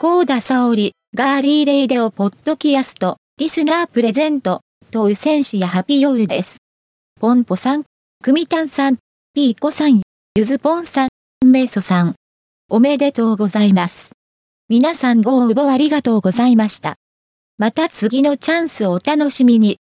高田沙織、ガーリーレイデオポッドキャスト、リスナープレゼント、とう選手やハピヨウです。ポンポさん、クミタンさん、ピーコさん、ゆずぽんさん、メイソさん。おめでとうございます。皆さんご応募ありがとうございました。また次のチャンスをお楽しみに。